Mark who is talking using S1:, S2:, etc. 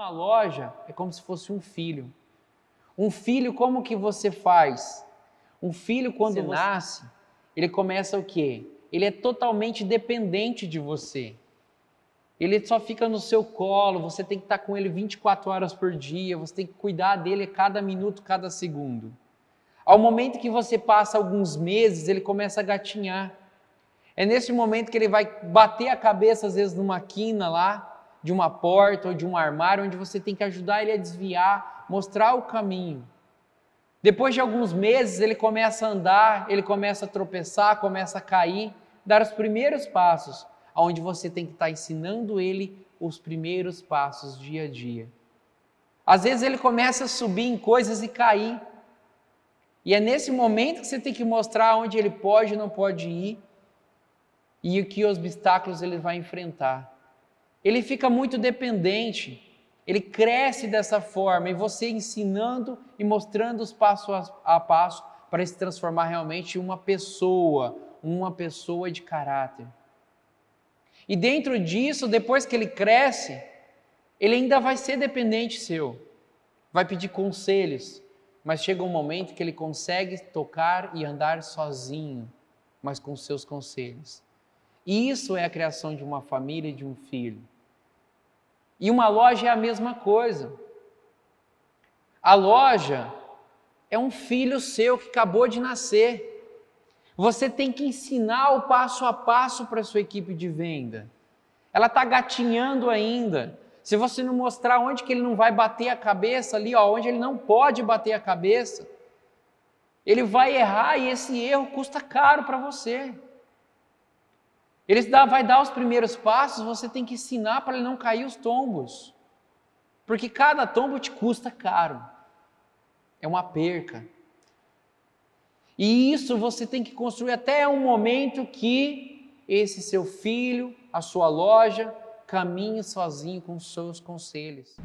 S1: Uma loja é como se fosse um filho. Um filho, como que você faz? Um filho, quando você... nasce, ele começa o quê? Ele é totalmente dependente de você. Ele só fica no seu colo, você tem que estar com ele 24 horas por dia, você tem que cuidar dele cada minuto, cada segundo. Ao momento que você passa alguns meses, ele começa a gatinhar. É nesse momento que ele vai bater a cabeça, às vezes, numa quina lá, de uma porta ou de um armário, onde você tem que ajudar ele a desviar, mostrar o caminho. Depois de alguns meses, ele começa a andar, ele começa a tropeçar, começa a cair, dar os primeiros passos, aonde você tem que estar ensinando ele os primeiros passos dia a dia. Às vezes ele começa a subir em coisas e cair. E é nesse momento que você tem que mostrar onde ele pode e não pode ir e que obstáculos ele vai enfrentar. Ele fica muito dependente, ele cresce dessa forma, e você ensinando e mostrando os passos a passo para se transformar realmente em uma pessoa, uma pessoa de caráter. E dentro disso, depois que ele cresce, ele ainda vai ser dependente seu, vai pedir conselhos, mas chega um momento que ele consegue tocar e andar sozinho, mas com seus conselhos. Isso é a criação de uma família e de um filho. E uma loja é a mesma coisa. A loja é um filho seu que acabou de nascer. Você tem que ensinar o passo a passo para a sua equipe de venda. Ela está gatinhando ainda. Se você não mostrar onde que ele não vai bater a cabeça ali, ó, onde ele não pode bater a cabeça, ele vai errar e esse erro custa caro para você. Ele vai dar os primeiros passos, você tem que ensinar para ele não cair os tombos. Porque cada tombo te custa caro. É uma perca. E isso você tem que construir até um momento que esse seu filho, a sua loja, caminhe sozinho com os seus conselhos.